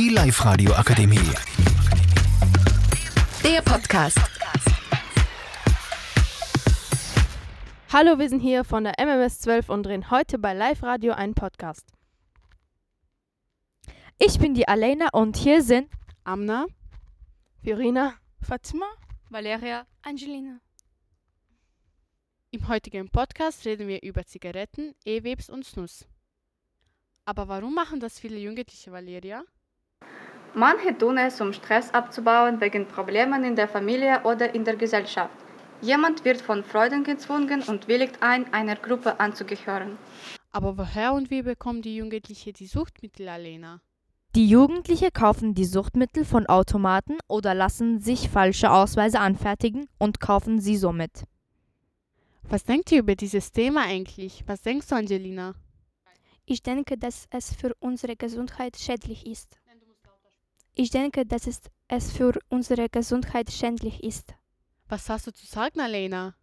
Die Live-Radio Akademie. Der Podcast. Hallo, wir sind hier von der MMS 12 und drehen heute bei Live Radio einen Podcast. Ich bin die Alena und hier sind Amna, Fiorina, Fatima. Valeria, Angelina. Im heutigen Podcast reden wir über Zigaretten, E-Vapes und Snus. Aber warum machen das viele Jugendliche, Valeria? Manche tun es, um Stress abzubauen wegen Problemen in der Familie oder in der Gesellschaft. Jemand wird von Freunden gezwungen und willigt ein, einer Gruppe anzugehören. Aber woher und wie bekommen die Jugendlichen die Suchtmittel, Alena? die Jugendliche kaufen die Suchtmittel von Automaten oder lassen sich falsche Ausweise anfertigen und kaufen sie somit. Was denkt ihr über dieses Thema eigentlich? Was denkst du, Angelina? Ich denke, dass es für unsere Gesundheit schädlich ist. Ich denke, dass es, es für unsere Gesundheit schädlich ist. Was hast du zu sagen, Alena?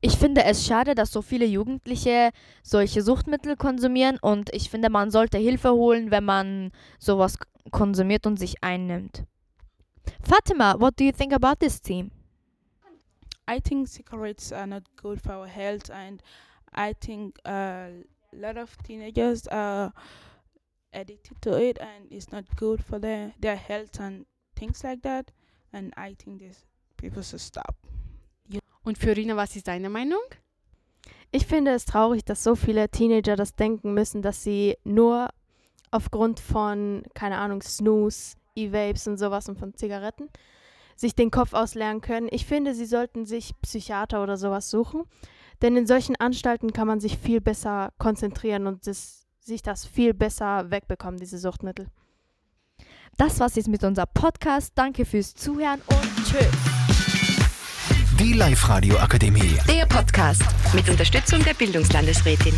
Ich finde es schade, dass so viele Jugendliche solche Suchtmittel konsumieren und ich finde, man sollte Hilfe holen, wenn man sowas konsumiert und sich einnimmt. Fatima, what do you think about this team? I think cigarettes are not good for our health, and I think a lot of teenagers are addicted to it, and it's not good for their their health and things like that. And I think this people should stop. Und Fiorina, was ist deine Meinung? Ich finde es traurig, dass so viele Teenager das denken müssen, dass sie nur aufgrund von, keine Ahnung, Snooze, E-Vapes und sowas und von Zigaretten sich den Kopf ausleeren können. Ich finde, sie sollten sich Psychiater oder sowas suchen, denn in solchen Anstalten kann man sich viel besser konzentrieren und das, sich das viel besser wegbekommen, diese Suchtmittel. Das war's jetzt mit unserem Podcast. Danke fürs Zuhören und tschüss. Die Live-Radio Akademie. Der Podcast mit Unterstützung der Bildungslandesrätin.